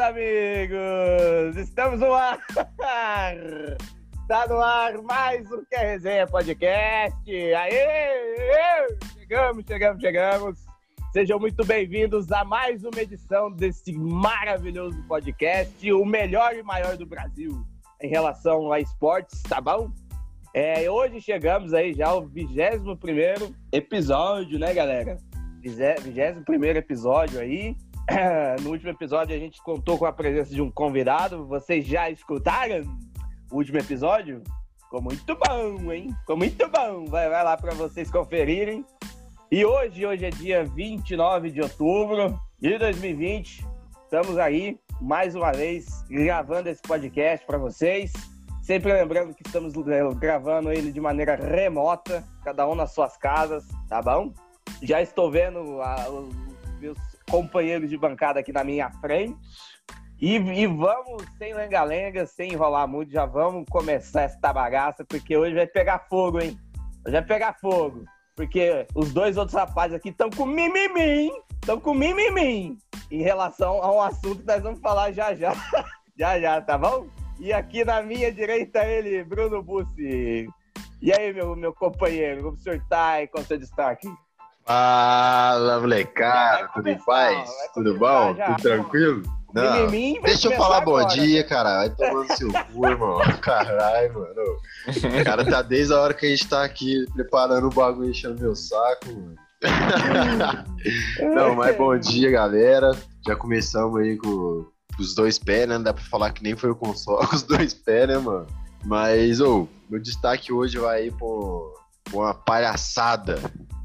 amigos! Estamos no ar! Está no ar mais um Que Resenha Podcast! Aê! Chegamos, chegamos, chegamos! Sejam muito bem-vindos a mais uma edição desse maravilhoso podcast, o melhor e maior do Brasil em relação a esportes, tá bom? É, hoje chegamos aí já ao 21 episódio, né, galera? 21 episódio aí. No último episódio a gente contou com a presença de um convidado. Vocês já escutaram o último episódio? Ficou muito bom, hein? Ficou muito bom. Vai, vai lá para vocês conferirem. E hoje, hoje é dia 29 de outubro de 2020. Estamos aí mais uma vez gravando esse podcast para vocês. Sempre lembrando que estamos gravando ele de maneira remota, cada um nas suas casas, tá bom? Já estou vendo a, os meus companheiros de bancada aqui na minha frente. E, e vamos, sem lenga-lenga, sem enrolar muito, já vamos começar essa bagaça, porque hoje vai pegar fogo, hein? Hoje vai pegar fogo. Porque os dois outros rapazes aqui estão com mimimi, estão com mimimi em relação a um assunto que nós vamos falar já já. já já, tá bom? E aqui na minha direita ele, Bruno Bussi. E aí, meu, meu companheiro, como o senhor tá aí com o seu destaque? Fala, molecada, tudo em paz? Tudo bom? Já, tudo tranquilo? Não, deixa eu falar agora, bom dia, cara. Vai tomando seu cu, irmão. Caralho, mano. O cara tá desde a hora que a gente tá aqui preparando o bagulho enchendo meu saco, mano. Não, mas bom dia, galera. Já começamos aí com os dois pés, né? Não dá pra falar que nem foi o console com os dois pés, né, mano? Mas, ô, oh, meu destaque hoje vai aí por uma palhaçada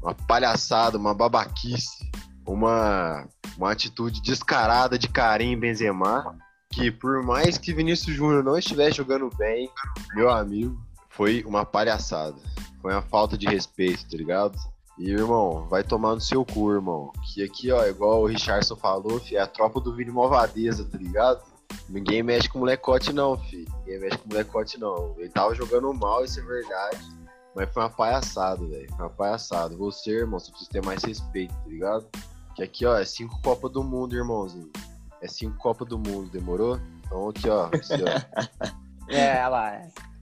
uma palhaçada, uma babaquice, uma, uma atitude descarada de Karim Benzema, que por mais que Vinícius Júnior não estivesse jogando bem, meu amigo, foi uma palhaçada. Foi uma falta de respeito, tá ligado? E, irmão, vai tomar no seu cu, irmão. Que aqui, ó, igual o Richardson falou, fi, é a tropa do Vini Malvadeza, tá ligado? Ninguém mexe com molecote, não, fi. Ninguém mexe com molecote, não. Ele tava jogando mal, isso é verdade. Mas foi uma palhaçada, velho. Foi uma palhaçada. Você, irmão, você precisa ter mais respeito, tá ligado? Que aqui, ó, é cinco Copas do Mundo, irmãozinho. É cinco Copas do Mundo, demorou? Então aqui, ó. Você, ó. é, lá.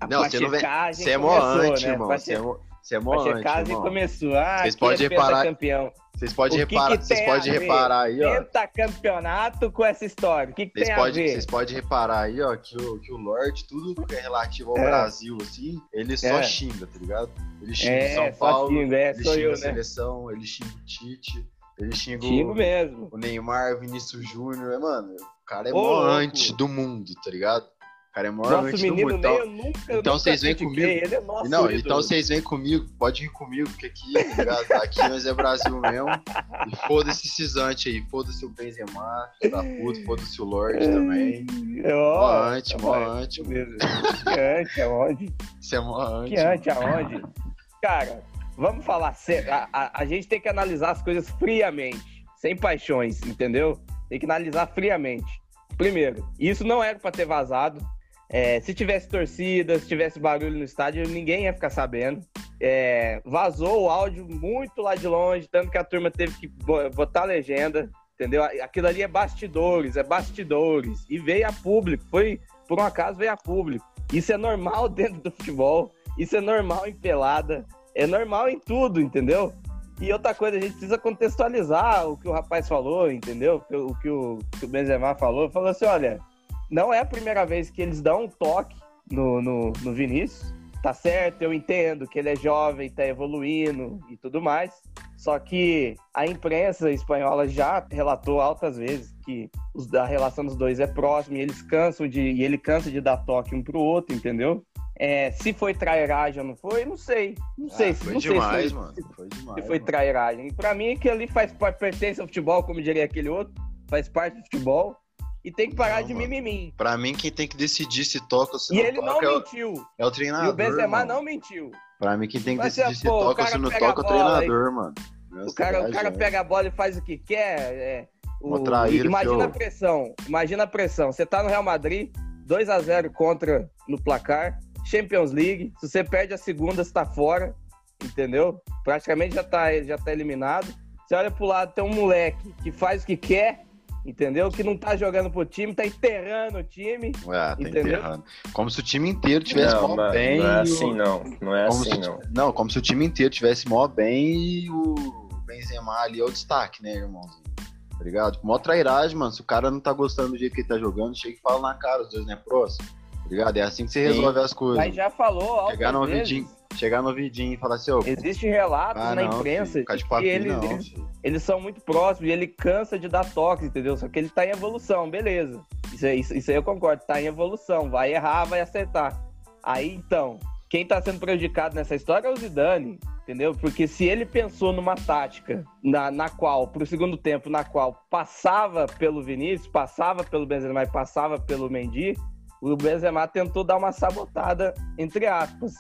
não, você não vem. Você é mó antes, né? irmão. Você é mó, você é mó antes, irmão. começou. Ah, Vocês podem é reparar. Campeão. Vocês podem reparar, vocês podem reparar aí, ó. campeonato com essa história. O que, que tem pode, a ver? Vocês podem reparar aí, ó, que o, que o Lorde, tudo que é relativo ao é. Brasil, assim, ele só é. xinga, tá ligado? Ele xinga é, São Paulo, xinga, é, ele xinga eu, a né? seleção, ele xinga o Tite, ele xinga o, mesmo. o Neymar, o Vinícius Júnior, mano, o cara é antes do mundo, tá ligado? Cara é maior nosso menino então, eu nunca, então vocês vêm comigo. Ele é nosso não, ídolo. então vocês vêm comigo, pode ir comigo, porque aqui, aqui nós é Brasil mesmo. E foda-se esses antes aí, foda-se o Benzema, da puta, foda-se o Lorde também. Mó antes, mó antes. Que antes aonde? Isso é mó antes. Que antes aonde? Cara, vamos falar sério. A, a, a gente tem que analisar as coisas friamente, sem paixões, entendeu? Tem que analisar friamente. Primeiro, isso não era para ter vazado. É, se tivesse torcida, se tivesse barulho no estádio, ninguém ia ficar sabendo. É, vazou o áudio muito lá de longe, tanto que a turma teve que botar a legenda, entendeu? Aquilo ali é bastidores, é bastidores. E veio a público, foi, por um acaso, veio a público. Isso é normal dentro do futebol, isso é normal em pelada, é normal em tudo, entendeu? E outra coisa, a gente precisa contextualizar o que o rapaz falou, entendeu? O que o, que o Benzema falou. Falou assim: olha, não é a primeira vez que eles dão um toque no, no, no Vinícius. Tá certo, eu entendo que ele é jovem, tá evoluindo e tudo mais. Só que a imprensa espanhola já relatou altas vezes que a relação dos dois é próxima e eles cansam de e ele cansa de dar toque um pro outro, entendeu? É, se foi trairagem ou não foi, não sei. Não sei. Ah, foi não demais, sei se, mano. Foi demais. Se foi mano. trairagem. Pra mim, que ali faz pertence ao futebol, como diria aquele outro, faz parte do futebol e tem que parar não, de mimimi. Pra mim, quem tem que decidir se toca ou se e não ele toca não é mentiu. O, é o treinador. E o Benzema mano. não mentiu. Pra mim, quem tem que Mas, decidir se toca ou se não toca é o treinador, mano. o cara, o cara pega a bola e faz o que quer. É, o, traíra, imagina a pressão. Imagina a pressão. Você tá no Real Madrid, 2 a 0 contra no placar, Champions League. Se você perde a segunda, você tá fora. Entendeu? Praticamente já tá, já tá eliminado. Você olha pro lado, tem um moleque que faz o que quer entendeu? Que não tá jogando pro time, tá enterrando o time. Ah, tá Entendeu? enterrando. Como se o time inteiro tivesse não, mó mas bem. não é assim não. Não é como assim se, não. não, como se o time inteiro tivesse mó bem e o Benzema ali é o destaque, né, irmãozinho? Tá ligado? Mó trairagem, mano. Se o cara não tá gostando do jeito que ele tá jogando, chega e fala na cara, os dois não é próximo. Tá ligado? É assim que você Sim. resolve as coisas. Mas já falou Chegar no ouvidinho, chegar no ouvidinho e falar assim, ô. Existem relatos ah, na não, imprensa filho, de que eles, não, eles, eles são muito próximos e ele cansa de dar toques, entendeu? Só que ele tá em evolução, beleza. Isso aí, isso, isso aí eu concordo, tá em evolução. Vai errar, vai acertar. Aí então, quem tá sendo prejudicado nessa história é o Zidane, entendeu? Porque se ele pensou numa tática na, na qual, pro segundo tempo, na qual passava pelo Vinícius, passava pelo Benzema e passava pelo Mendy, o Benzema tentou dar uma sabotada, entre aspas.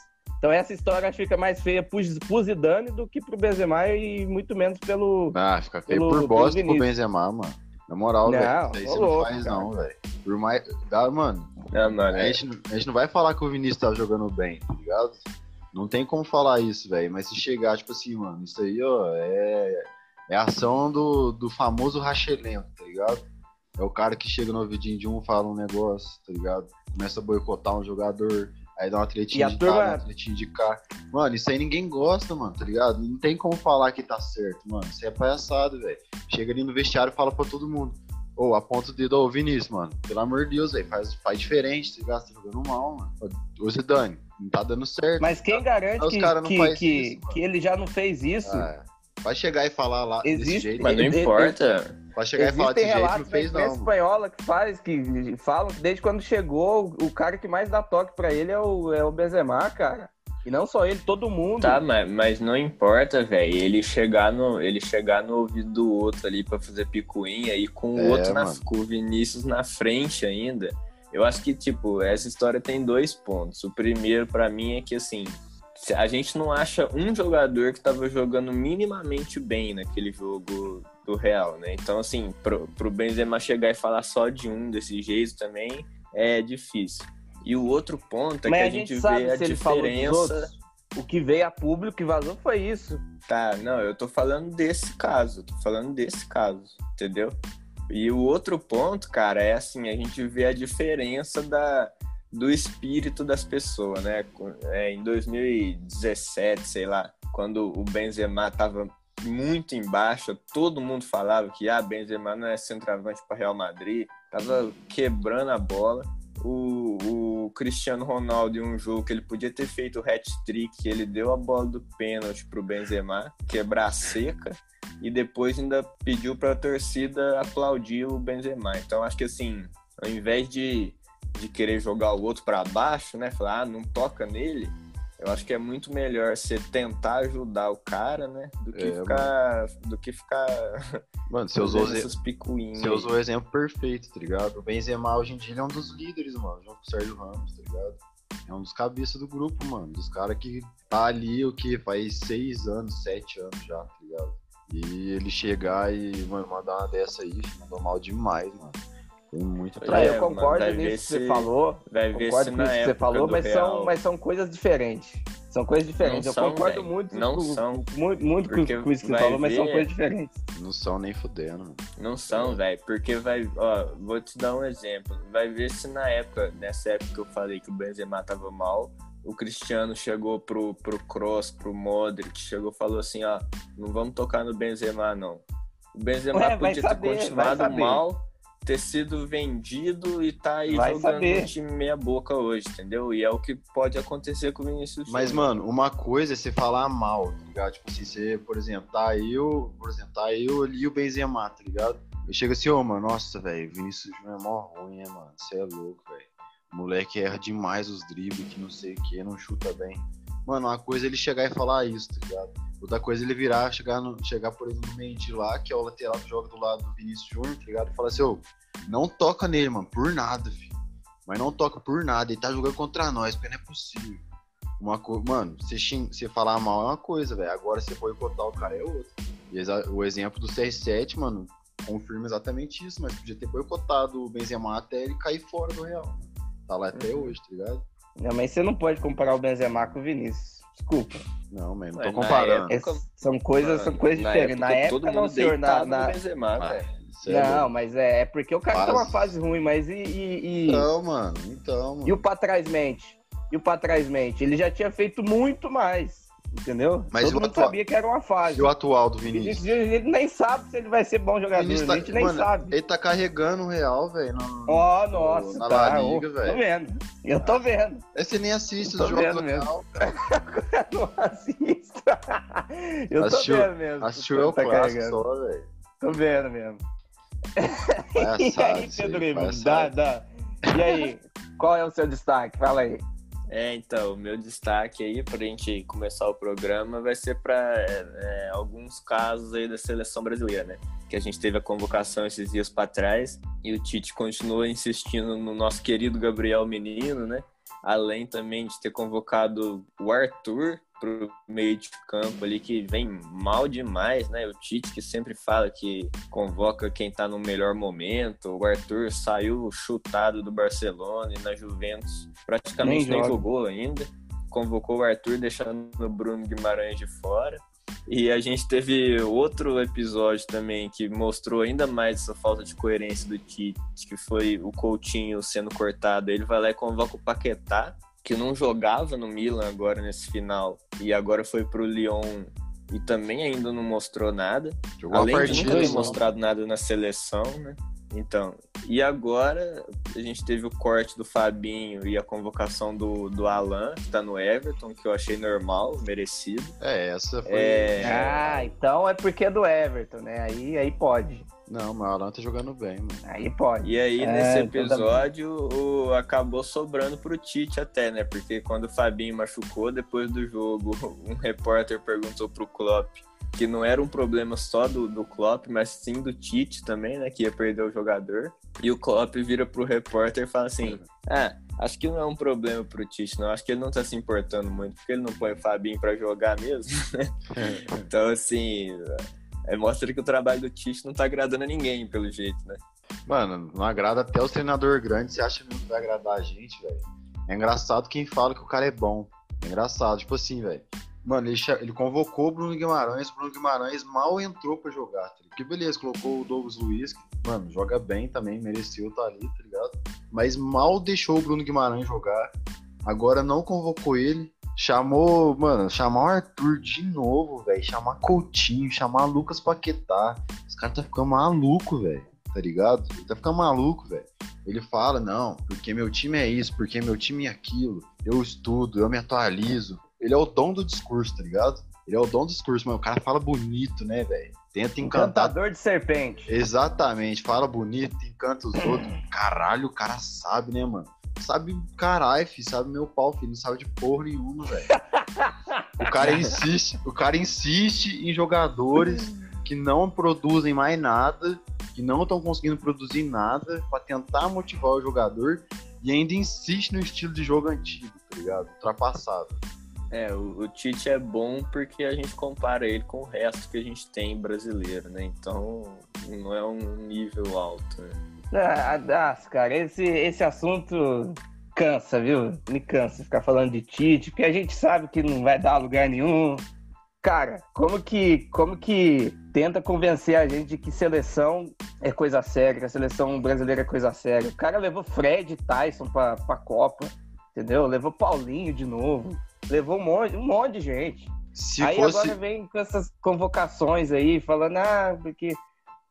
Então essa história acho que fica mais feia pro, pro Zidane do que pro Benzema e muito menos pelo... Ah, fica feio Pelo- por bosta pro. Benzema, mano. Na moral, Não, velho. Isso aí você não louco, faz, cara. não, velho. Por mais. Dá, mano, Não, mano, a é, gente, a gente não vai falar que o Vinícius tá jogando bem, tá ligado? Não tem como falar isso, velho. Mas se chegar, tipo assim, mano, isso aí, ó, é. É a ação do, do famoso rachelento, tá ligado? É o cara que chega no ouvidinho de um, fala um negócio, tá ligado? Começa a boicotar um jogador, aí dá uma tretinha de turma- cá, uma tretinha de cá. Mano, isso aí ninguém gosta, mano, tá ligado? Não tem como falar que tá certo, mano. Isso é palhaçado, velho. Chega ali no vestiário e fala pra todo mundo. Ô, aponta o dedo ao Vinícius, mano. Pelo amor de Deus, velho. Faz, faz diferente, tá ligado? Você tá jogando mal, mano. Ô, Zidane, não tá dando certo. Mas quem garante Os que, que, que, isso, que ele já não fez isso? Ah, vai chegar e falar lá desse Existe- jeito. mas não ele- importa. Vai chegar e falar Existem jeito, não relatos da fez imprensa não. mano. espanhola que faz, que falam que desde quando chegou, o cara que mais dá toque pra ele é o, é o Benzema, cara. E não só ele, todo mundo. Tá, mas, mas não importa, velho. Ele chegar no ele chegar no ouvido do outro ali pra fazer picuinha e com o É, outro na, com o Vinícius na frente ainda. Eu acho que tipo, essa história tem dois pontos. O primeiro pra mim é que assim, a gente não acha um jogador que tava jogando minimamente bem naquele jogo do Real, né? Então assim, pro, pro Benzema chegar e falar só de um desse jeito também é difícil. E o outro ponto é Mas que a gente, gente sabe vê a se ele falou dos diferença. O que veio a público que vazou foi isso. Tá, não, eu tô falando desse caso, tô falando desse caso, entendeu? E o outro ponto, cara, é assim, a gente vê a diferença da, do espírito das pessoas, né? É, em 2017, sei lá, quando o Benzema tava muito embaixo, todo mundo falava que ah, Benzema não é centroavante para Real Madrid, tava quebrando a bola. O, o Cristiano Ronaldo em um jogo que ele podia ter feito o hat-trick, ele deu a bola do pênalti pro Benzema quebrar seca e depois ainda pediu para a torcida aplaudir o Benzema. Então acho que assim, ao invés de, de querer jogar o outro para baixo, né, falar ah, não toca nele, eu acho que é muito melhor você tentar ajudar o cara, né, do que É, ficar do que ficar Mano, você usou, essas picuinhas. você usou o exemplo perfeito, tá ligado? O Benzema hoje em dia é um dos líderes, mano, junto com o Sérgio Ramos, tá ligado? É um dos cabeças do grupo, mano. Dos caras que tá ali, o que? Faz seis anos, sete anos já, tá ligado? E ele chegar e, mano, mandar uma dessa aí, mandou mal demais, mano. Foi muito Ah, é, eu mano, concordo vai nisso ver que você se- falou. Vai ver Concordo se com isso que você falou, mas Real... são, mas são coisas diferentes. São coisas diferentes. Não eu são, concordo velho. muito, Não com- são. muito, muito com, isso que você falou, mas são ver- coisas diferentes. Não são nem fudendo, mano. Não são, velho, porque vai, ó, vou te dar um exemplo. Vai ver se na época, nessa época que eu falei que o Benzema tava mal, o Cristiano chegou pro, pro Cross, pro Modric, chegou e falou assim, ó, não vamos tocar no Benzema, não. O Benzema podia saber, ter continuado mal, ter sido vendido e tá aí Vai jogando saber. time meia boca hoje, entendeu? E é o que pode acontecer com o Vinícius Mas, Júnior. mano, uma coisa é você falar mal, tá ligado? Tipo assim, você, por exemplo, tá eu, por exemplo, tá eu ali e o Benzema, tá ligado? Eu chego assim, ô, mano, nossa, velho, Vinícius Júnior é mó ruim, né, mano? Você é louco, velho. O moleque erra demais os dribles, que não sei o que, não chuta bem. Mano, uma coisa é ele chegar e falar isso, tá ligado? Outra coisa ele virar, chegar, no, chegar por exemplo, no Mendy lá, que é o lateral que joga do lado do Vinícius Júnior, tá ligado? E falar assim, ô, não toca nele, mano, por nada, filho. Mas não toca por nada, ele tá jogando contra nós, porque não é possível. Uma co... Mano, você, xing... você falar mal é uma coisa, velho. Agora você boicotar o cara é outra. E o exemplo do CR7, mano, confirma exatamente isso, mas podia ter boicotado o Benzema até ele cair fora do Real. Tá lá até Uhum. hoje, tá ligado? Não, mas você não pode comparar o Benzema com o Vinícius. Desculpa. Não, mas não tô comparando. É- são coisas, são coisas Na diferentes. Na época, todo não, senhor. Na, na- Benzema, Ah. Cê é Não, mas é, é porque o cara tá Fase. uma fase ruim, mas e. e, e- Então, mano, então, mano. e o pra trás mente? E o pra trás mente? Ele já tinha feito muito mais. Entendeu? Mas Todo mundo atua- sabia que era uma fase. E o atual do Vinícius? a gente nem sabe se ele vai ser bom jogador. Vinícius a gente nem mano, sabe. Ele tá carregando o Real, velho. Ó, nossa, na tá. Liga, tô velho. vendo. Eu tô vendo. É, Você nem assiste Eu tô os jogos do mesmo. Real. Não assisto. Eu Assistiu- tô vendo mesmo. Assistiu eu Tá clássico só, velho. Tô vendo mesmo. e Palhaçada isso aí, Pedro dá, dá. E aí, qual é o seu destaque? Fala aí. É, então, o meu destaque aí pra gente começar o programa vai ser para alguns casos aí da seleção brasileira, né? Que a gente teve a convocação esses dias para trás e o Tite continua insistindo no nosso querido Gabriel Menino, né? Além também de ter convocado o Arthur pro meio de campo ali, que vem mal demais, né? O Tite que sempre fala que convoca quem tá no melhor momento. O Arthur saiu chutado do Barcelona e na Juventus praticamente Nem nem, jogou ainda. Convocou o Arthur, deixando o Bruno Guimarães de fora. E a gente teve outro episódio também que mostrou ainda mais essa falta de coerência do Tite, que foi o Coutinho sendo cortado. Ele vai lá e convoca o Paquetá, que não jogava no Milan agora nesse final, e agora foi pro Lyon e também ainda não mostrou nada. Jogou Além de partida. nunca ter mostrado nada na seleção, né? Então, e agora a gente teve o corte do Fabinho e a convocação do, do Alan, que tá no Everton, que eu achei normal, merecido. É, essa foi. É, Ah, então é porque é do Everton, né? Aí, aí pode. Não, mas o Alan tá jogando bem, mano. Aí pode. E aí, É, nesse então tá episódio, o, acabou sobrando pro Tite até, né? Porque quando o Fabinho machucou, depois do jogo, um repórter perguntou pro Klopp que não era um problema só do, do Klopp, mas sim do Tite também, né? Que ia perder o jogador. E o Klopp vira pro repórter e fala assim: Ah, acho que não é um problema pro Tite, não. Acho que ele não tá se importando muito, porque ele não põe o Fabinho pra jogar mesmo. então, assim, é, mostra que o trabalho do Tite não tá agradando a ninguém, pelo jeito, né? Mano, não agrada até os treinador grandes. Você acha que vai agradar a gente, velho? É engraçado quem fala que o cara é bom. É engraçado, tipo assim, velho. Mano, ele, ele convocou o Bruno Guimarães. O Bruno Guimarães mal entrou pra jogar, tá? Que beleza, colocou o Douglas Luiz, que, mano, joga bem também, mereceu estar ali, tá ligado? Mas mal deixou o Bruno Guimarães jogar. Agora não convocou ele. Chamou, mano, chamar o Arthur de novo, velho. Chamar Coutinho, chamar Lucas Paquetá. Os caras tá ficando maluco, velho. Tá ligado? Ele tá ficando maluco, velho. Ele fala, não, porque meu time é isso, porque meu time é aquilo. Eu estudo, eu me atualizo. Ele é o dom do discurso, tá ligado? Ele é o dom do discurso, mas o cara fala bonito, né, velho? Tenta encantar. Encantador de serpente. Exatamente, fala bonito, encanta os outros. Caralho, o cara sabe, né, mano? Sabe caralho, filho, sabe meu pau, filho, não sabe de porra nenhuma, velho. O cara insiste, o cara insiste em jogadores que não produzem mais nada, que não estão conseguindo produzir nada pra tentar motivar o jogador e ainda insiste no estilo de jogo antigo, tá ligado? Ultrapassado. É, o, o Tite é bom porque a gente compara ele com o resto que a gente tem brasileiro, né? Então não é um nível alto. Né? Ah, ah, cara, esse, esse assunto cansa, viu? Me cansa ficar falando de Tite, porque a gente sabe que não vai dar lugar nenhum. Cara, como que, como que tenta convencer a gente de que seleção é coisa séria, que a seleção brasileira é coisa séria? O cara levou Fred Tyson pra, pra Copa, entendeu? Levou Paulinho de novo, levou um monte, um monte de gente. Se aí fosse. agora vem com essas convocações aí, falando, ah, porque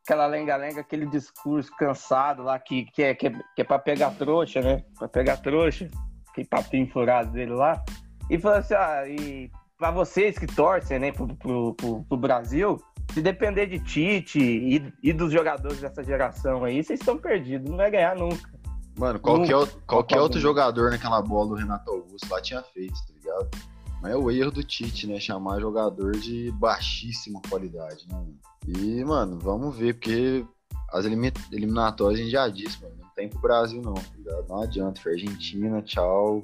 aquela lenga-lenga, aquele discurso cansado lá que, que, é, que, é, que é pra pegar trouxa, né? Pra pegar trouxa, aquele papinho furado dele lá. E falou assim, ah, e pra vocês que torcem, né, pro, pro, pro, pro Brasil, se depender de Tite e, e dos jogadores dessa geração aí, vocês estão perdidos, não vai ganhar nunca. Mano, qualquer, Nunca. qualquer outro do jogador naquela bola do Renato Augusto lá tinha feito, tá ligado? Mas é o erro do Tite, né? Chamar jogador de baixíssima qualidade, né? E, mano, vamos ver, porque as elimi- eliminatórias a gente já disse, mano. Não tem pro Brasil, não, tá ligado? Não adianta. Foi Argentina, tchau.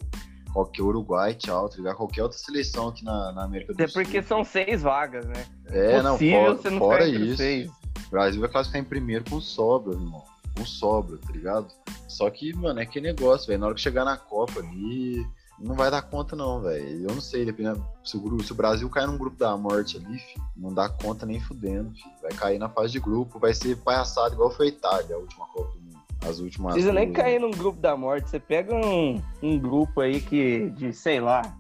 Qualquer Uruguai, tchau, tá ligado? Qualquer outra seleção aqui na, na América do Até Sul. porque são seis vagas, né? É, não, Possível fora, você não fora entre os isso. seis. O Brasil vai classificar em primeiro com sobra, irmão. Com sobra, tá ligado? Só que, mano, é que negócio, velho. Na hora que chegar na Copa ali, não vai dar conta, não, velho. Eu não sei, dependendo. Se o, grupo, se o Brasil cair num grupo da morte ali, filho, não dá conta nem fudendo, filho. Vai cair na fase de grupo, vai ser palhaçado igual foi a Itália, a última Copa do Mundo. As últimas. Precisa nem cair num grupo da morte. Você pega um, um grupo aí que, de, sei lá.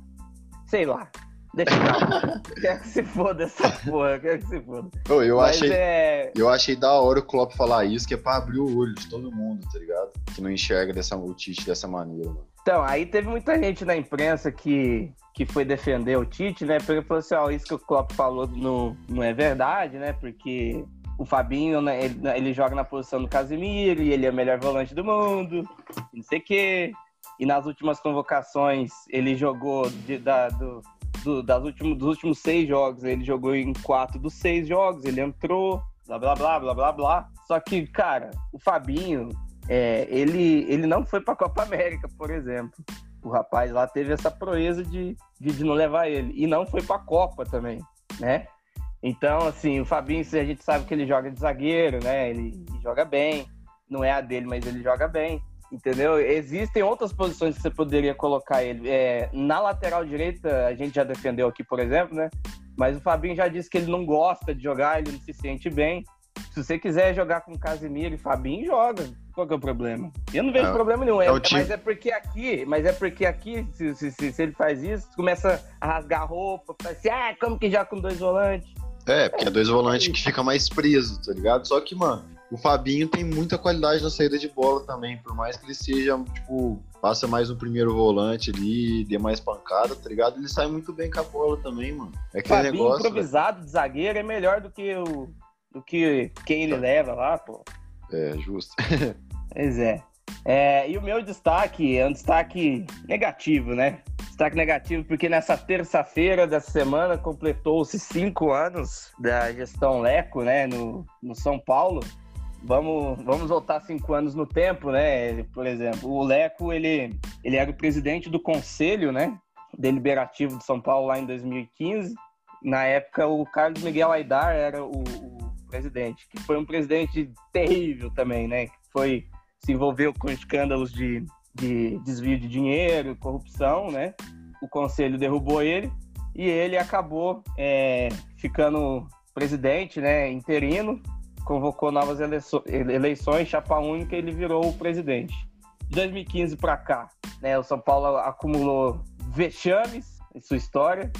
Sei lá. Deixa eu Quer que se foda essa porra, quer que se foda. Eu, Mas achei, é... eu achei da hora o Klopp falar isso, que é pra abrir o olho de todo mundo, tá ligado? Que não enxerga dessa, o Tite dessa maneira, mano. Então, aí teve muita gente na imprensa que, que foi defender o Tite, né? Porque falou assim, ó, isso que o Klopp falou não, não é verdade, né? Porque o Fabinho, né, ele, ele, joga na posição do Casemiro e ele é o melhor volante do mundo, não sei o quê. E nas últimas convocações ele jogou de, da, do, do, das últimos, dos últimos seis jogos, ele jogou em quatro dos seis jogos, ele entrou, blá blá blá blá blá blá. Só que, cara, o Fabinho, é, ele, ele não foi para a Copa América, por exemplo. O rapaz lá teve essa proeza de, de, de não levar ele. E não foi para a Copa também, né? Então, assim, o Fabinho, a gente sabe que ele joga de zagueiro, né? Ele, ele joga bem. Não é a dele, mas ele joga bem. Entendeu? Existem outras posições que você poderia colocar ele. É, na lateral direita, a gente já defendeu aqui, por exemplo, né? Mas o Fabinho já disse que ele não gosta de jogar, ele não se sente bem. Se você quiser jogar com Casimiro e Fabinho, joga. Qual que é o problema? Eu não vejo é, problema nenhum. É, é mas é porque aqui, mas é porque aqui, se, se, se, se ele faz isso, começa a rasgar a roupa, fala assim, ah, como que já com dois volantes? É, porque é dois volantes que fica mais preso, tá ligado? Só que, mano, o Fabinho tem muita qualidade na saída de bola também, por mais que ele seja, tipo, passa mais um primeiro volante ali, dê mais pancada, tá ligado? Ele sai muito bem com a bola também, mano. É aquele Fabinho negócio. improvisado de zagueiro é melhor do que o do que quem ele leva lá, pô. É, justo. pois é. é. E o meu destaque é um destaque negativo, né? Destaque negativo porque nessa terça-feira dessa semana completou-se cinco anos da gestão Leco, né, no, no São Paulo. Vamos, vamos voltar cinco anos no tempo, né? Por exemplo, o Leco, ele, ele era o presidente do conselho, né? Deliberativo de São Paulo lá em 2015. Na época, o Carlos Miguel Aidar era o, o presidente, que foi um presidente terrível também, né? Que foi se envolveu com escândalos de, de desvio de dinheiro, corrupção, né? O conselho derrubou ele e ele acabou é, ficando presidente, né? Interino, convocou novas eleições, chapa única, ele virou o presidente. De 2015 para cá, né? O São Paulo acumulou vexames em sua história,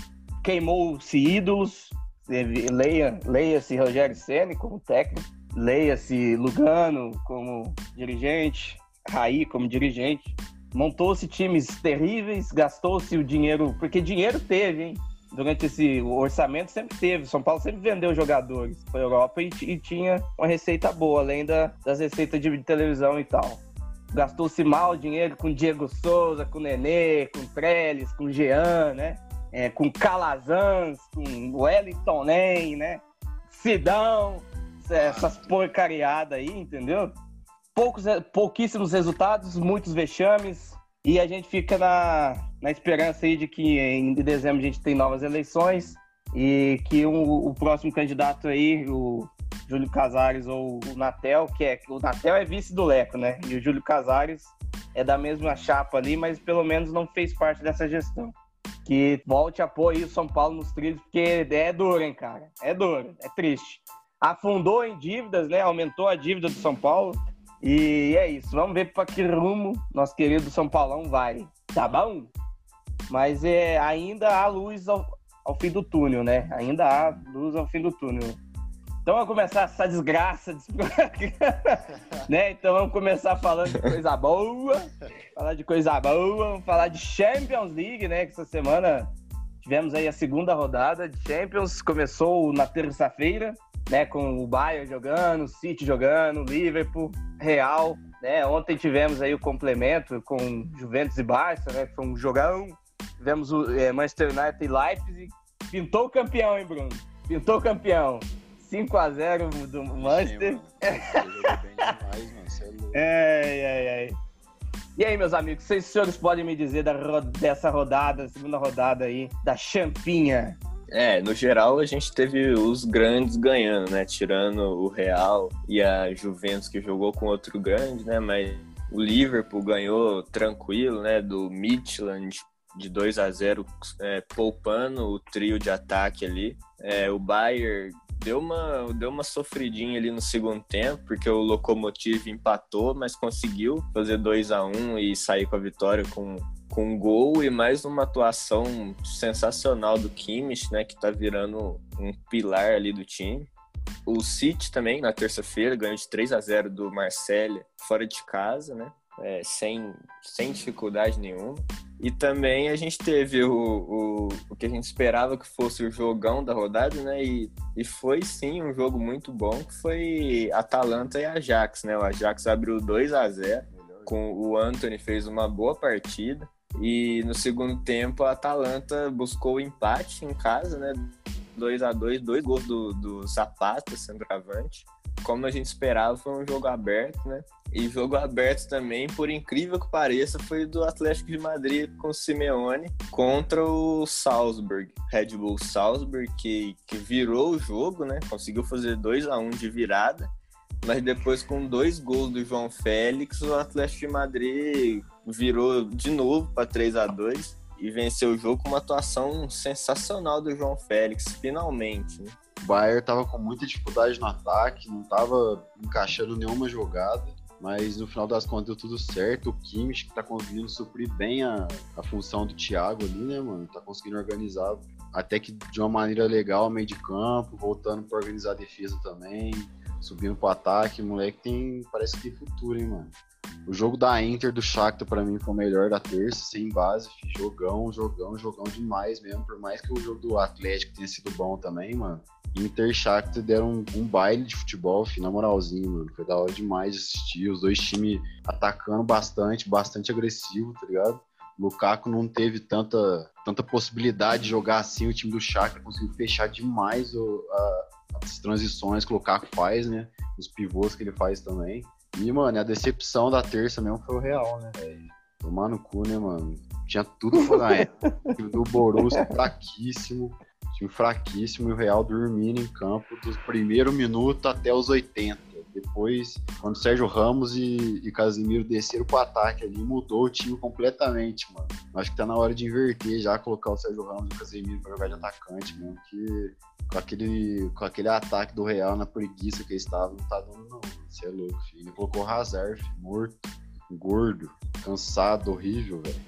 queimou-se ídolos, leia, leia-se Rogério Ceni como técnico, leia-se Lugano como dirigente, Raí como dirigente. Montou-se times terríveis, gastou-se o dinheiro, porque dinheiro teve, hein? Durante esse orçamento sempre teve. São Paulo sempre vendeu jogadores para a Europa e, e, tinha uma receita boa, além da, das receitas de televisão e tal. Gastou-se mal o dinheiro com Diego Souza, com Nenê, com Trellis, com Jean, né? é, com Calazans, com Wellington Nem, né? Sidão, essas porcariadas aí, entendeu? Poucos, pouquíssimos resultados, muitos vexames, e a gente fica na, na esperança aí de que em dezembro a gente tem novas eleições e que um, o próximo candidato aí, o Júlio Casares ou o Natel, que é o Natel é vice do Leco, né? E o Júlio Casares é da mesma chapa ali, mas pelo menos não fez parte dessa gestão que volte a pôr aí o São Paulo nos trilhos, porque é duro, hein, cara? É duro, é triste. Afundou em dívidas, né? Aumentou a dívida do São Paulo. E é isso. Vamos ver para que rumo nosso querido São Paulão vai. Tá bom? Mas é, ainda há luz ao, ao fim do túnel, né? Ainda há luz ao fim do túnel. Então vamos começar essa desgraça. De... né? Então vamos começar falando de coisa boa. Falar de coisa boa, vamos falar de Champions League, né? Que essa semana tivemos aí a segunda rodada de Champions. Começou na terça-feira, né? Com o Bayern jogando, o City jogando, Liverpool, Real. Né? Ontem tivemos aí o complemento com Juventus e Barça, né? Foi um jogão. Tivemos o é, Manchester United e Leipzig. Pintou o campeão, hein, Bruno? Pintou o campeão. 5x0 do Manchester. É, é, é. E aí, meus amigos, vocês senhores podem me dizer da, dessa rodada, segunda rodada aí, da Champinha? É, no geral a gente teve os grandes ganhando, né? Tirando o Real e a Juventus que jogou com outro grande, né? Mas o Liverpool ganhou tranquilo, né? Do Midland de 2 a 0 é, poupando o trio de ataque ali. É, o Bayern deu uma, deu uma sofridinha ali no segundo tempo, porque o Lokomotiv empatou, mas conseguiu fazer 2 a 1 e sair com a vitória com, com um gol e mais uma atuação sensacional do Kimmich, né, que tá virando um pilar ali do time. O City também, na terça-feira, ganhou de 3 a 0 do Marselha fora de casa, né? É, sem, sem dificuldade nenhuma. E também a gente teve o, o, o que a gente esperava que fosse o jogão da rodada, né? E, e foi sim um jogo muito bom, que foi Atalanta e Ajax, né? O Ajax abriu 2 a 0 com o Anthony fez uma boa partida. E no segundo tempo a Atalanta buscou o empate em casa, né? 2 a 2 dois gols do, do Zapata, centroavante. Como a gente esperava, foi um jogo aberto, né? E jogo aberto também, por incrível que pareça, foi do Atlético de Madrid com o Simeone contra o Salzburg. Red Bull Salzburg, que, que virou o jogo, né? Conseguiu fazer 2 a 1 um de virada. Mas depois, com dois gols do João Félix, o Atlético de Madrid virou de novo para 3 a 2 e venceu o jogo com uma atuação sensacional do João Félix, finalmente. Né? O Bayern tava com muita dificuldade no ataque, não tava encaixando nenhuma jogada, mas no final das contas deu tudo certo. O Kimmich que tá conseguindo suprir bem a, a função do Thiago ali, né, mano? Tá conseguindo organizar até que de uma maneira legal meio de campo, voltando para organizar a defesa também, subindo pro ataque. O moleque tem, parece que tem futuro, hein, mano. O jogo da Inter do Shakhtar para mim foi o melhor da terça, sem base, jogão, jogão, jogão demais mesmo, por mais que o jogo do Atlético tenha sido bom também, mano. Inter e Shakhtar deram um, um, baile de futebol, filho, na moralzinho, mano. Foi da hora demais de assistir, os dois times atacando bastante, bastante agressivo, tá ligado? Lukaku não teve tanta, tanta possibilidade de jogar assim, o time do Shakhtar conseguiu fechar demais o, a, as transições que o Lukaku faz, né? Os pivôs que ele faz também. E, mano, a decepção da terça mesmo foi o Real, né, velho? Tomar no cu, né, mano? Tinha tudo pra ganhar. o time do Borussia fraquíssimo. Time fraquíssimo e o Real dormindo em campo do primeiro minuto até os 80. Depois, quando Sérgio Ramos e, e Casimiro desceram pro ataque ali, mudou o time completamente, mano. Acho que tá na hora de inverter já, colocar o Sérgio Ramos e o Casimiro pra jogar de atacante mesmo, que com aquele, com aquele ataque do Real na preguiça que eles estavam, não tá dando não. Você é louco, filho. Ele colocou Hazard, filho, morto, gordo, cansado, horrível, velho.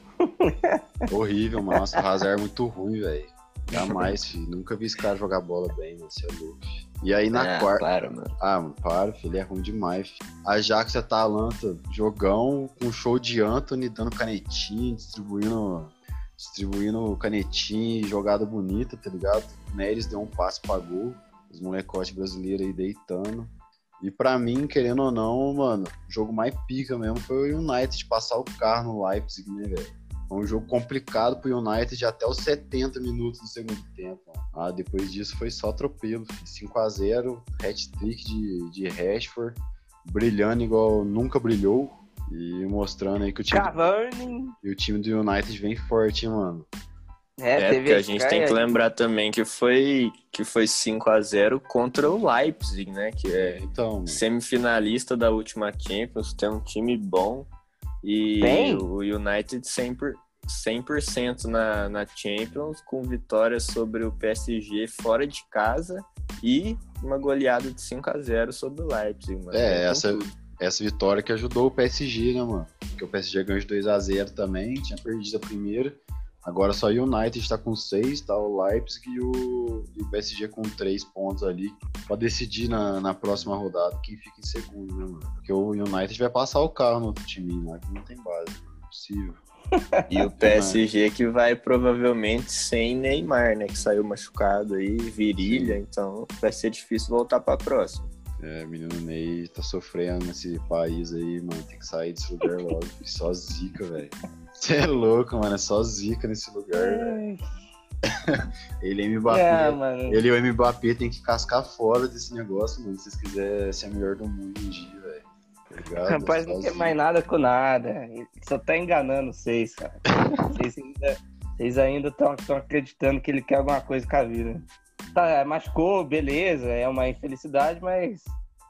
horrível, mano. Nossa, o Hazard é muito ruim, velho. Jamais, filho. Nunca vi esse cara jogar bola bem, mano. Você é louco, filho. E aí na ah, quarta. Para, mano. Ah, mano, para, filho. É ruim demais, filho. Ajax e Atalanta, jogão com show de Anthony dando canetinha, distribuindo distribuindo canetinha jogada bonita, tá ligado? O Neres deu um passe pra gol, os molecotes brasileiros aí deitando. E para mim, querendo ou não, mano, o jogo mais pica mesmo foi o United passar o carro no Leipzig, né, velho? Foi um jogo complicado pro United até os 70 minutos do segundo tempo. Ah, depois disso foi só atropelo. 5 a 0 hat-trick de, de Rashford, brilhando igual nunca brilhou. E mostrando aí que o time. Cavani. E o time do United vem forte, hein, mano. É, é porque a gente tem que lembrar também que foi que foi 5 a 0 contra o Leipzig, né? Que é então, semifinalista da última Champions, tem um time bom. E Bem? o United sempre 100% na, na Champions, com vitória sobre o PSG fora de casa e uma goleada de 5 a 0 sobre o Leipzig. Mano. É, essa, essa vitória que ajudou o PSG, né, mano? Porque o PSG ganhou de 2 a 0 também, tinha perdido a primeira. Agora só o United está com 6, tá o Leipzig e o, e o PSG com 3 pontos ali para decidir na, na próxima rodada quem fica em segundo, né, mano? Porque o United vai passar o carro no outro time, né? Que não tem base, não é possível. E o PSG que vai provavelmente sem Neymar, né? Que saiu machucado aí, virilha, então vai ser difícil voltar para a próxima. É, menino Ney tá sofrendo nesse país aí, mano. Tem que sair desse lugar logo. Só zica, velho. Você é louco, mano. É só zica nesse lugar, velho. ele e o Mbappé. É, ele e o Mbappé tem que cascar fora desse negócio, mano. Se vocês quiserem ser a melhor do mundo um dia, velho. Tá Rapaz, não quer mais nada com nada. Ele só tá enganando vocês, cara. vocês ainda, vocês ainda estão acreditando que ele quer alguma coisa com a vida tá, machucou, beleza, é uma infelicidade, mas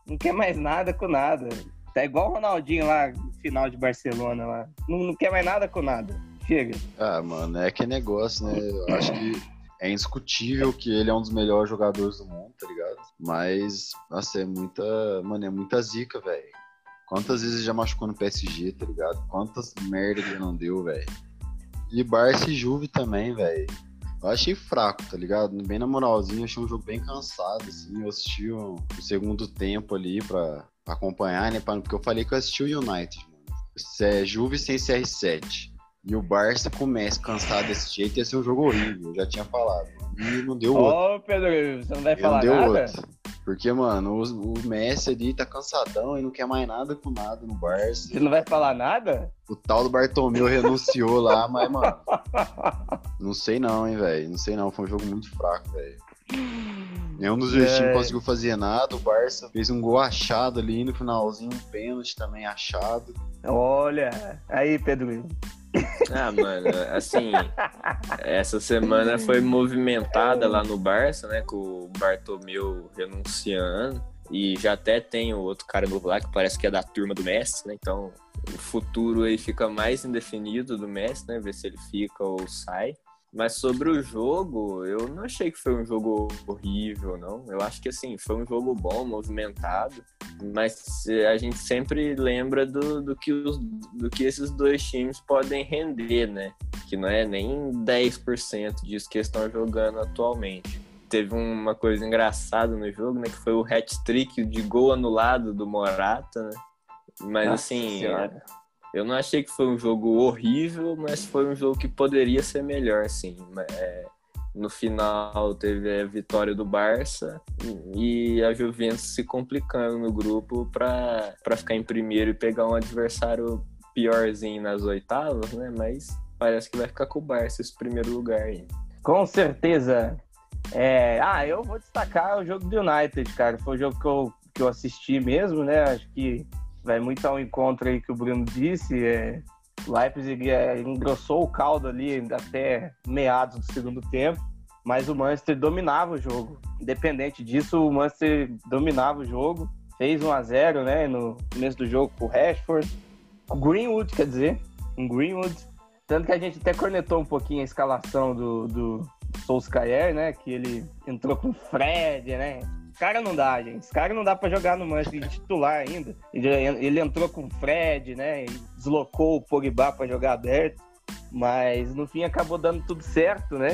não quer mais nada com nada. Tá igual o Ronaldinho lá final de Barcelona lá. Não, não quer mais nada com nada. Chega. Ah, mano, é que negócio, né? Eu acho que é indiscutível que ele é um dos melhores jogadores do mundo, tá ligado? Mas, nossa, é muita. Mano, é muita zica, velho. Quantas vezes ele já machucou no PSG, tá ligado? Quantas merda ele não deu, velho. E Barça e Juve também, velho. Eu achei fraco, tá ligado? Bem na moralzinha, achei um jogo bem cansado, assim. Eu assisti o, o segundo tempo ali pra, pra acompanhar, né? Porque eu falei que eu assisti o United, mano. É Juve sem CR7 e o Barça começa cansado desse jeito, ia ser um jogo horrível, eu já tinha falado. E não deu outro. Ô, Pedro, você não vai falar não nada? Outro. Porque, mano, o, o, Messi ali tá cansadão e não quer mais nada com nada no Barça. Você não vai falar nada? O tal do Bartomeu renunciou lá, mas, mano. Não sei não, hein, velho. Não sei não. Foi um jogo muito fraco, velho. Nenhum dos dois é. times conseguiu fazer nada. O Barça fez um gol achado ali no finalzinho, um pênalti também achado. Olha, aí, Pedro. Ah, mano, assim, essa semana foi movimentada lá no Barça, né, com o Bartomeu renunciando. E já até tem o outro cara novo lá que parece que é da turma do Messi, né? Então o futuro aí fica mais indefinido do Messi, né? Ver se ele fica ou sai. Mas sobre o jogo, eu não achei que foi um jogo horrível, não. Eu acho que assim, foi um jogo bom, movimentado, mas a gente sempre lembra do, do, que, os, do que esses dois times podem render, né? Que não é nem 10% disso que estão jogando atualmente. Teve uma coisa engraçada no jogo, né? Que foi o hat-trick de gol anulado do Morata, né? Mas Nossa assim, senhora. Eu não achei que foi um jogo horrível, mas foi um jogo que poderia ser melhor, sim. É, no final teve a vitória do Barça e a Juventus se complicando no grupo para ficar em primeiro e pegar um adversário piorzinho nas oitavas, né? Mas parece que vai ficar com o Barça esse primeiro lugar aí. Com certeza. É... Ah, eu vou destacar o jogo do United, cara. Foi o jogo que eu, que eu assisti mesmo, né? Acho que vai muito ao encontro aí que o Bruno disse. É, Leipzig é, engrossou o caldo ali até meados do segundo tempo, mas o Manchester dominava o jogo. Independente disso, o Manchester dominava o jogo. Fez 1 a 0 né, no começo do jogo com o Rashford. Greenwood, quer dizer, um Greenwood. Tanto que a gente até cornetou um pouquinho a escalação do, do Solskjaer, né? Que ele entrou com o Fred, né? Cara não dá, gente. Esse cara não dá para jogar no Manchester titular ainda. Ele, ele, entrou com o Fred, né? Deslocou o Pogba para jogar aberto. Mas no fim acabou dando tudo certo, né?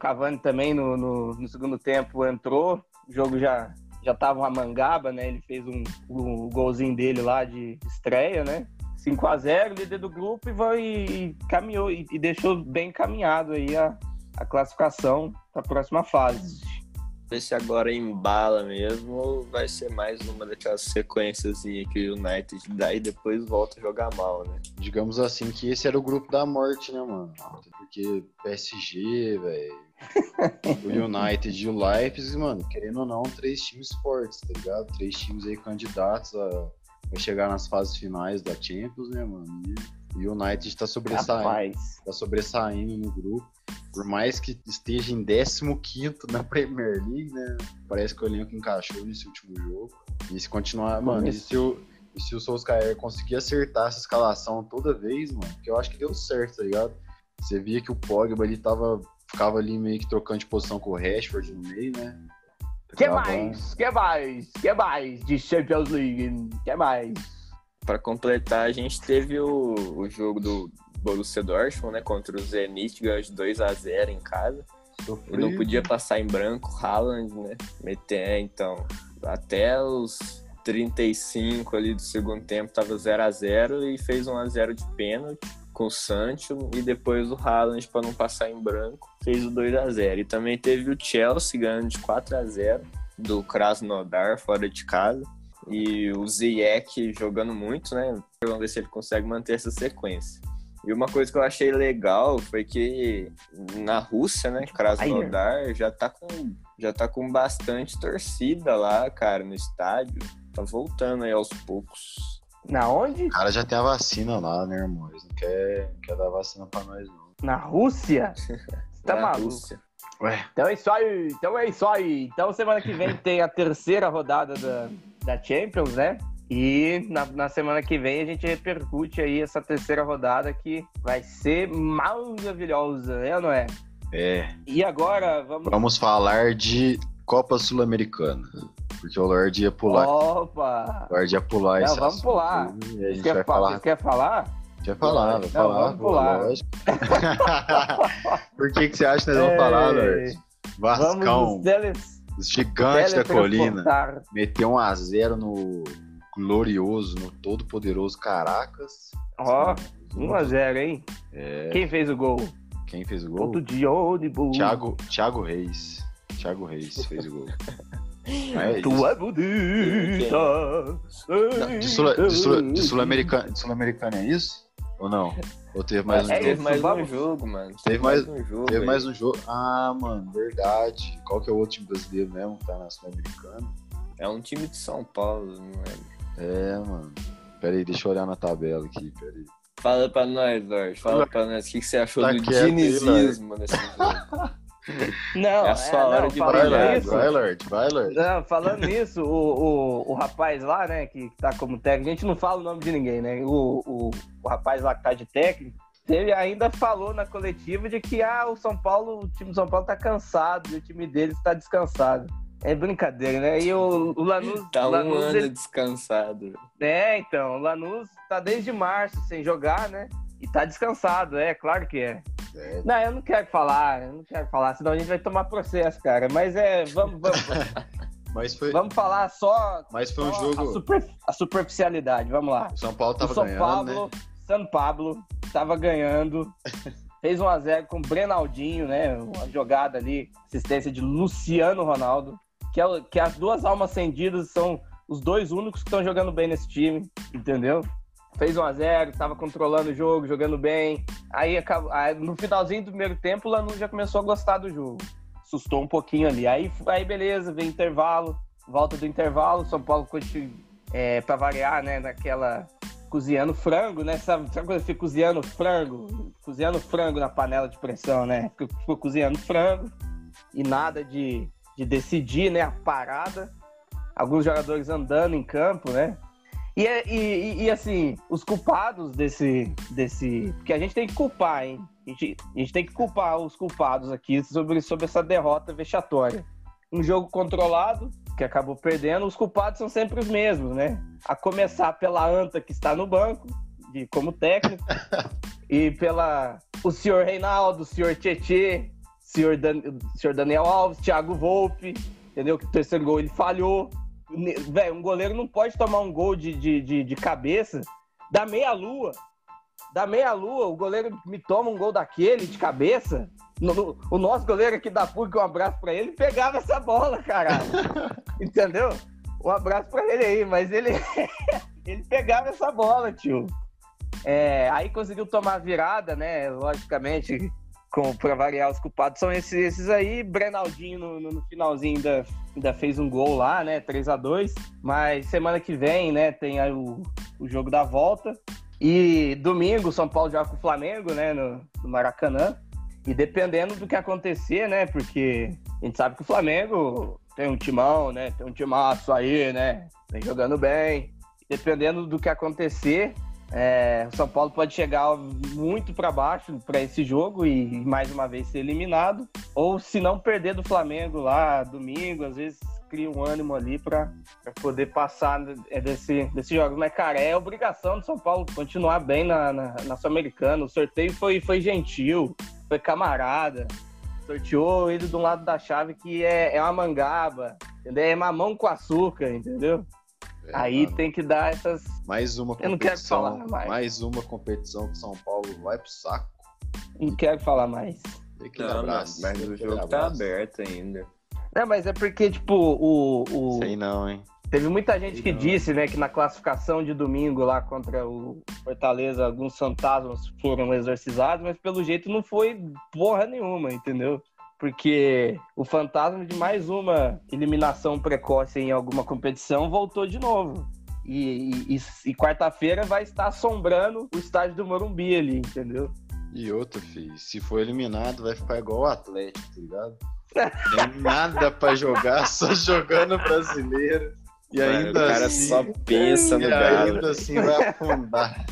Cavani também no, no, no segundo tempo entrou. O jogo já já tava uma mangaba, né? Ele fez um, um golzinho dele lá de estreia, né? 5 a 0 líder do grupo e, vai, e caminhou e, e deixou bem caminhado aí a, a classificação para a próxima fase ver se agora embala mesmo ou vai ser mais uma daquelas sequências que o United dá e depois volta a jogar mal, né? Digamos assim que esse era o grupo da morte, né, mano? Porque PSG, velho. o United e o Leipzig, mano, querendo ou não, três times fortes, tá ligado? Três times aí candidatos a, a chegar nas fases finais da Champions, né, mano? E o United está sobressaindo, tá sobressaindo no grupo por mais que esteja em 15 na Premier League, né? Parece que o elenco encaixou nesse último jogo. E se continuar, mano, e se o, e se o Solskjaer conseguir acertar essa escalação toda vez, mano, que eu acho que deu certo, tá ligado? Você via que o Pogba ele tava, ficava ali meio que trocando de posição com o Rashford no meio, né? Que mais? Que mais? Que mais de Champions League? Que mais? Para completar, a gente teve o, o jogo do, Borussia Dortmund, né, contra o Zenit, ganhou de 2 a 0 em casa. Sofrido. E não podia passar em branco, Haaland, né? Meter, então, até os 35 ali do segundo tempo tava 0 a 0 e fez 1 a 0 de pênalti com o Sancho e depois o Haaland para não passar em branco fez o 2 a 0 e também teve o Chelsea ganhando de 4 a 0 do Krasnodar fora de casa e o Ziyech jogando muito, né? Vamos ver se ele consegue manter essa sequência. E uma coisa que eu achei legal foi que na Rússia, né, Krasnodar já tá com já tá com bastante torcida lá, cara, no estádio. Tá voltando aí aos poucos. Na onde? O cara já tem a vacina lá, né, irmão? Eles não quer, não quer dar vacina pra nós, não. Na Rússia? Você tá maluco? Rússia. Ué. Então é isso aí, então é isso aí. Então semana que vem tem a terceira rodada da, da Champions, né? E na, na, semana que vem a gente repercute aí essa terceira rodada que vai ser maravilhosa, é ou não é? É. E agora vamos. Vamos falar de Copa Sul-Americana. Porque o Lorde ia pular. Opa! O Lorde ia pular Não, vamos pular. A gente quer vai falar. Quer falar? Quer falar, vai falar. vamos pular. Lógico. Por que, que você acha que nós vamos falar, Lorde? Vamos Vascão, teles, os gigantes da colina. teletransportar. Meteu um a 0 no glorioso, no todo poderoso Caracas. Ó, 1x0, hein? É, Quem fez o gol? quem fez o gol? Ponto de ônibus. Thiago, Thiago Reis. Thiago Reis fez o gol. É Tu isso. é bonita. De Sul- de Sul- de Sul-Americana de Sul-Americana é isso? Ou não? Ou teve mais um É jogo? Teve mais um jogo, mano. Teve mais- um jogo. Teve aí. mais um jogo. Ah, mano, verdade. Qual que é o outro time brasileiro mesmo que tá na Sul-Americana? É um time de São Paulo, não lembro. É, mano. Pera aí, deixa eu olhar na tabela aqui, pera aí. Fala pra nós, Lorde. Fala pra nós o que, que você achou Tá do dinizismo nesse jogo. Não, É a sua hora de falando Vai, nisso- vai, Lorde, vai, Lorde. Não, falando nisso, o, o, o rapaz lá, né, que tá como técnico, a gente não fala o nome de ninguém, né? O, o, o rapaz lá que tá de técnico, ele ainda falou na coletiva de que ah, o São Paulo, o time do São Paulo tá cansado e o time deles tá descansado. É brincadeira, né? E o, o Lanús. Tá um Lanús, ano ele- descansado. É, então, o Lanús tá desde março sem jogar, né? E tá descansado, é, claro que é. É. Não, eu não quero falar, eu não quero falar, senão a gente vai tomar processo, cara. Mas é, vamos, vamos, Mas foi, vamos falar só, mas foi um só jogo. a, super- a superficialidade, vamos lá. O São Paulo tava o São ganhando, Paulo, né? São Pablo, tava ganhando, fez 1x0 com o Brenaldinho, né? Uma jogada ali, assistência de Luciano Ronaldo, que, é, que as duas almas acendidas são os dois únicos que estão jogando bem nesse time, entendeu? Fez 1x0, tava controlando o jogo, jogando bem. Aí, no finalzinho do primeiro tempo, o Lanús já começou a gostar do jogo. Assustou um pouquinho ali. Aí, aí beleza, vem intervalo, volta do intervalo, São Paulo continua, é, pra variar, né, naquela cozinhando frango, né? Sabe, sabe quando fica cozinhando frango? Cozinhando frango na panela de pressão, né? Ficou cozinhando frango e nada de, de decidir, né? A parada. Alguns jogadores andando em campo, né? E, é- e, e- e, assim, os culpados desse, desse. Porque a gente tem que culpar, hein? A gente, a gente tem que culpar os culpados aqui sobre, sobre essa derrota vexatória. Um jogo controlado, que acabou perdendo, os culpados são sempre os mesmos, né? A começar pela Anta, que está no banco, de, como técnico, e pela o senhor Reinaldo, o senhor Tietê, senhor, Dan, o senhor Daniel Alves, Thiago Volpe, entendeu? Que o terceiro gol ele falhou. Velho, um goleiro não pode tomar um gol de, de, de, de cabeça da meia-lua. Da meia-lua, o goleiro me toma um gol daquele de cabeça. No- no- o nosso goleiro aqui da PUC, um abraço pra ele, pegava essa bola, caralho. Entendeu? Um abraço pra ele aí, mas ele, ele pegava essa bola, tio. É, aí conseguiu tomar a virada, né? Logicamente, pra variar os culpados são esses, esses aí. Brenaldinho no, no- no finalzinho ainda, ainda fez um gol lá, né? 3 a 2 Mas semana que vem, né, tem aí o, o jogo da volta. E domingo, São Paulo joga com o Flamengo, né? No, no Maracanã. E dependendo do que acontecer, né? Porque a gente sabe que o Flamengo tem um timão, né? Tem um timaço aí, né? Vem jogando bem. Dependendo do que acontecer, é, o São Paulo pode chegar muito para baixo para esse jogo e mais uma vez ser eliminado. Ou se não perder do Flamengo lá domingo, às vezes cria um ânimo ali para poder passar é, desse, desse jogo. Mas, cara, é obrigação do São Paulo continuar bem na, na, na Sul-Americana. O sorteio foi, foi gentil, foi camarada. Sorteou ele um lado da chave que é, é uma mangaba, entendeu? É mamão com açúcar, entendeu? É, Aí mano. tem que dar essas. Mais uma Eu não quero competição. falar mais. uma competição que São Paulo vai pro saco. Não quero falar mais. Não, abraço. mas, o jogo tá aberto ainda. Não, mas é porque, tipo, o. o... Sei não, hein? Teve muita gente que Não. disse, né, que na classificação de domingo lá contra o Fortaleza, alguns fantasmas foram exorcizados, mas pelo jeito não foi porra nenhuma, entendeu? Porque o fantasma de mais uma eliminação precoce em alguma competição voltou de novo. E, e- e- e quarta-feira vai estar assombrando o estádio do Morumbi ali, entendeu? E outra, filho, se for eliminado, vai ficar igual o Atlético, tá ligado? Tem nada pra jogar, só jogando brasileiro. E Mano, ainda o cara assim, só pensa no Galo. ainda assim vai afundar.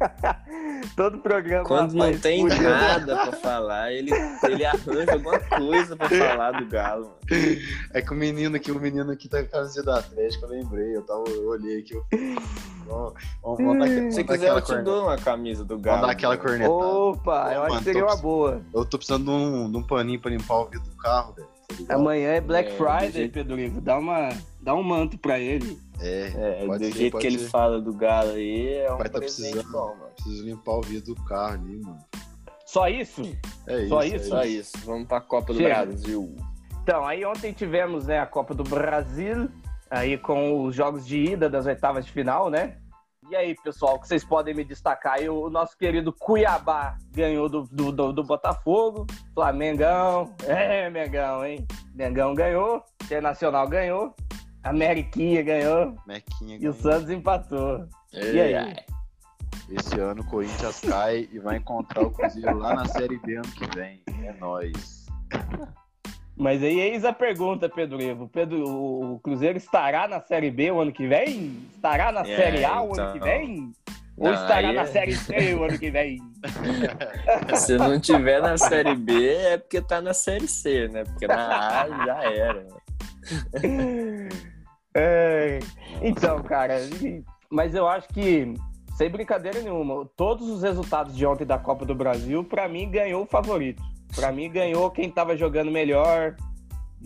Todo programa. Quando não tem nada pra falar, ele, ele arranja alguma coisa pra falar do Galo, mano. É que o menino aqui, o menino aqui tá com a camisa do Atlético, eu lembrei. Eu, tava, eu olhei aqui, eu vamos, vamos, vamos dar, Se vamos quiser, eu te corneta. dou uma camisa do Vamos Galo. dar aquela cornetada. Opa, eu acho que seria uma boa. Eu tô precisando de um, de um paninho pra limpar o vidro do carro, velho. Amanhã é Black É, do Friday, jeito- Pedro Ivo. Dá, uma, dá um manto pra ele. É, É, pode do ser, jeito pode que ele ser. fala do Galo aí, é um Vai tá presente precisando. bom, mano. Preciso limpar o vidro do carro ali, mano. Só isso? É isso. Só é isso? Só isso. Vamos pra Copa do Chega. Brasil. Então, aí ontem tivemos né, a Copa do Brasil, aí com os jogos de ida das oitavas de final, né? E aí, pessoal, o que vocês podem me destacar? Aí, o nosso querido Cuiabá ganhou do, do, do- do Botafogo, Flamengão, é, Mengão, hein? Mengão ganhou, Internacional ganhou, Ameriquinha ganhou Mequinha e o ganhou. Santos empatou. E aí? Esse ano o Corinthians cai e vai encontrar o Cruzeiro lá na Série B ano que vem. É nóis. Mas aí, eis a pergunta, Pedro Ivo. Pedro, o Cruzeiro estará na Série B o ano que vem? Estará na É, Série A o ano então. que vem? Ou Não, estará na é- Série C o ano que vem? Se não tiver na Série B, é porque tá na Série C, né? Porque na A já era. É, Então, cara, mas eu acho que, sem brincadeira nenhuma, todos os resultados de ontem da Copa do Brasil, pra mim, ganhou o favorito. Pra mim, ganhou quem tava jogando melhor,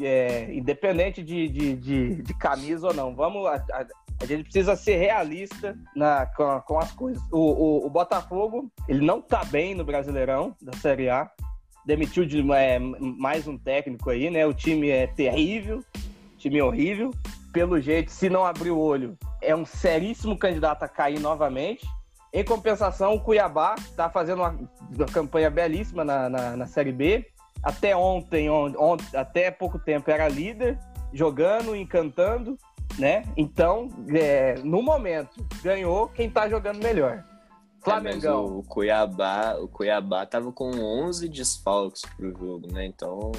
é, independente de, de, de, de camisa ou não. Vamos, a, a- a gente precisa ser realista na, com, com as coisas. O, o, o Botafogo, ele não tá bem no Brasileirão da Série A. Demitiu de, é, mais um técnico aí, né? O time é terrível, time horrível. Pelo jeito, se não abrir o olho, é um seríssimo candidato a cair novamente. Em compensação, o Cuiabá está fazendo uma, uma campanha belíssima na, na, na Série B. Até ontem, on- on- até pouco tempo, era líder, jogando, encantando, né? Então, é, no momento, ganhou quem tá jogando melhor. Flamengão. É, o Cuiabá, o Cuiabá tava com 11 desfalques pro jogo, né? Então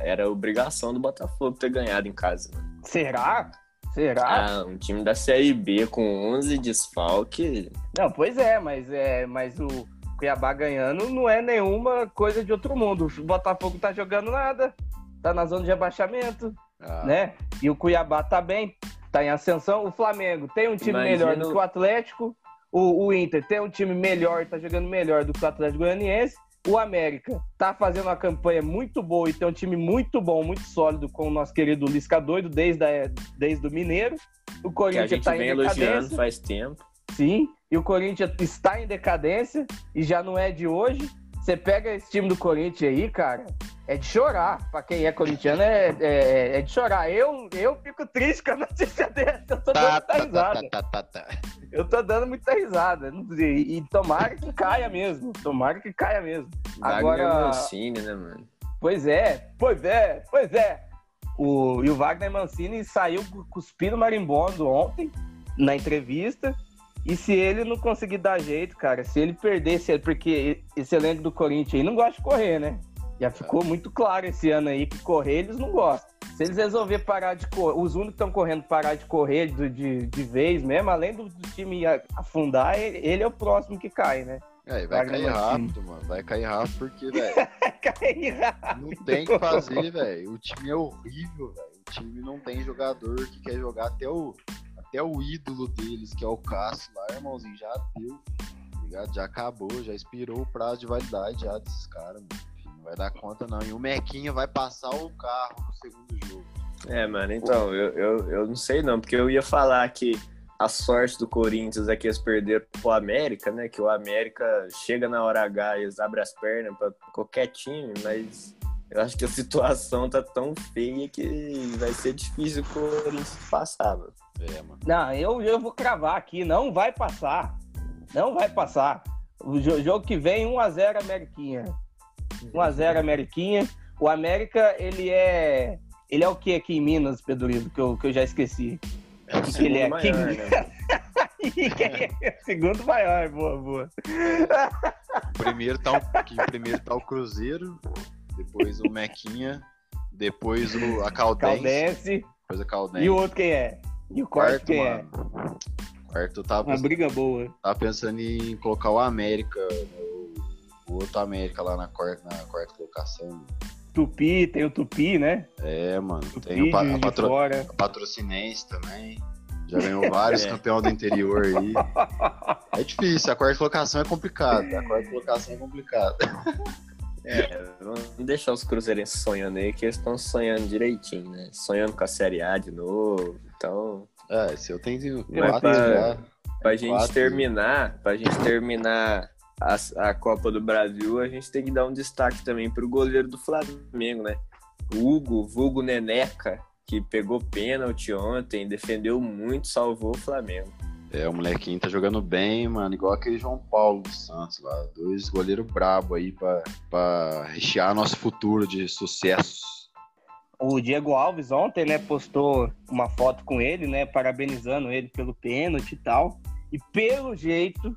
era obrigação do Botafogo ter ganhado em casa. Né? Será? Será? Ah, um time da Série B com 11 desfalques. Não, pois é, mas é, mas o Cuiabá ganhando não é nenhuma coisa de outro mundo. O Botafogo tá jogando nada, tá na zona de abaixamento, Ah, né? E o Cuiabá tá bem, tá em ascensão. O Flamengo tem um time Imagina melhor do que o Atlético. O, o Inter tem um time melhor, tá jogando melhor do que o Atlético Goianiense. O América tá fazendo uma campanha muito boa e tem um time muito bom, muito sólido com o nosso querido Lisca doido desde, a, desde o Mineiro. O Que a Corinthians gente tá vem em elogiando decadência. faz tempo. Sim, e o Corinthians está em decadência e já não é de hoje. Você pega esse time do Corinthians aí, cara, é de chorar. Pra quem é corintiano, é, é, é de chorar. Eu, eu fico triste com a notícia dessa. Eu tô dando Tá, muita tá, tá, risada. tá, tá, tá. Eu tô dando muita risada. E, e tomara que caia mesmo. Tomara que caia mesmo. Wagner Agora- Mancini, né, mano? Pois é, pois é, pois é. O, e o Wagner Mancini saiu cuspindo marimbondo ontem na entrevista. E se ele não conseguir dar jeito, cara, se ele perder, se- porque esse elenco do Corinthians aí não gosta de correr, né? Já ficou muito claro esse ano aí que correr eles não gostam. Se eles resolver parar de correr, os únicos que estão correndo parar de correr de, de, de vez mesmo, além do, do time afundar, ele, ele é o próximo que cai, né? É, vai cair rápido, mano. Vai cair rápido porque, velho, Cai rápido. não tem o que fazer, velho. O time é horrível, velho. O time não tem jogador que quer jogar até o, até o ídolo deles, que é o Cássio lá, irmãozinho, já deu. tá Ligado? Já acabou, já expirou o prazo de validade já desses caras, mano. Vai dar conta, não. E o Mequinha vai passar o carro no segundo jogo. É, mano, então, eu, eu, eu não sei não, porque eu ia falar que a sorte do Corinthians é que eles perderam pro América, né? Que o América chega na hora H e eles abrem as pernas pra qualquer time, mas eu acho que a situação tá tão feia que vai ser difícil o Corinthians passar, mano. É, mano. Não, eu, eu vou cravar aqui, não vai passar. Não vai passar. O jo- jogo que vem, 1x0 Ameriquinha. 1x0 Ameriquinha. O América, ele é. Ele é o que aqui em Minas, Pedrito, que eu, que eu já esqueci. É o que ele é? maior, né? Segundo maior, boa, boa. Primeiro tá o, primeiro tá o Cruzeiro, depois o Mequinha, depois o, a Caldense, Caldense. depois a Caldense. E o outro quem é? E o quarto, quem é? Quarto tava, Uma briga boa. tava pensando em colocar o América, né, o, outro América lá na quarta, na quarta colocação. Tupi, tem o Tupi, né? É, mano. Tupi Tem o a, patro, fora. a Patrocinense também. Já ganhou vários É. campeões do interior aí. É difícil, a quarta colocação é complicada. A quarta colocação é complicada. É, vamos deixar os cruzeirenses sonhando aí, que eles estão sonhando direitinho, né? Sonhando com a Série A de novo. Então, É, se eu tenho quatro pra- já. pra gente Quatro. terminar, pra gente terminar a, a Copa do Brasil, a gente tem que dar um destaque também pro goleiro do Flamengo, né? O Hugo, vulgo Neneca, que pegou pênalti ontem, defendeu muito, salvou o Flamengo. É, o molequinho tá jogando bem, mano, igual aquele João Paulo dos Santos lá. Dois goleiros brabo aí pra, pra rechear nosso futuro de sucessos. O Diego Alves ontem, né, postou uma foto com ele, né, parabenizando ele pelo pênalti e tal. E pelo jeito,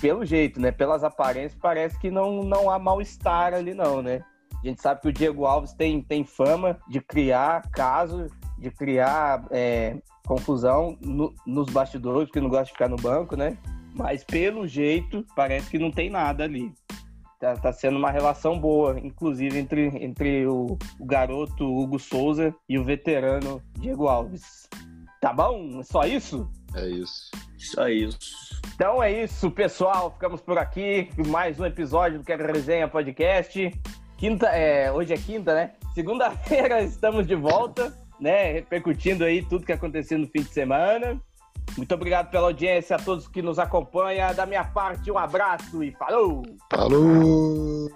pelo jeito, né, pelas aparências, parece que não, não há mal-estar ali não, né? A gente sabe que o Diego Alves tem, tem fama de criar caso, de criar é, confusão no- nos bastidores, porque não gosta de ficar no banco, né? Mas pelo jeito, parece que não tem nada ali. Tá, tá sendo uma relação boa, inclusive entre, entre o, o garoto Hugo Souza e o veterano Diego Alves. Tá bom? É só isso? É isso. Só isso. Então é isso, pessoal. Ficamos por aqui. Mais um episódio do Quero Resenha Podcast. Quinta, é, hoje é quinta, né? Segunda-feira estamos de volta, né? Repercutindo aí tudo que aconteceu no fim de semana. Muito obrigado pela audiência a todos que nos acompanham. Da minha parte, um abraço e falou! Falou!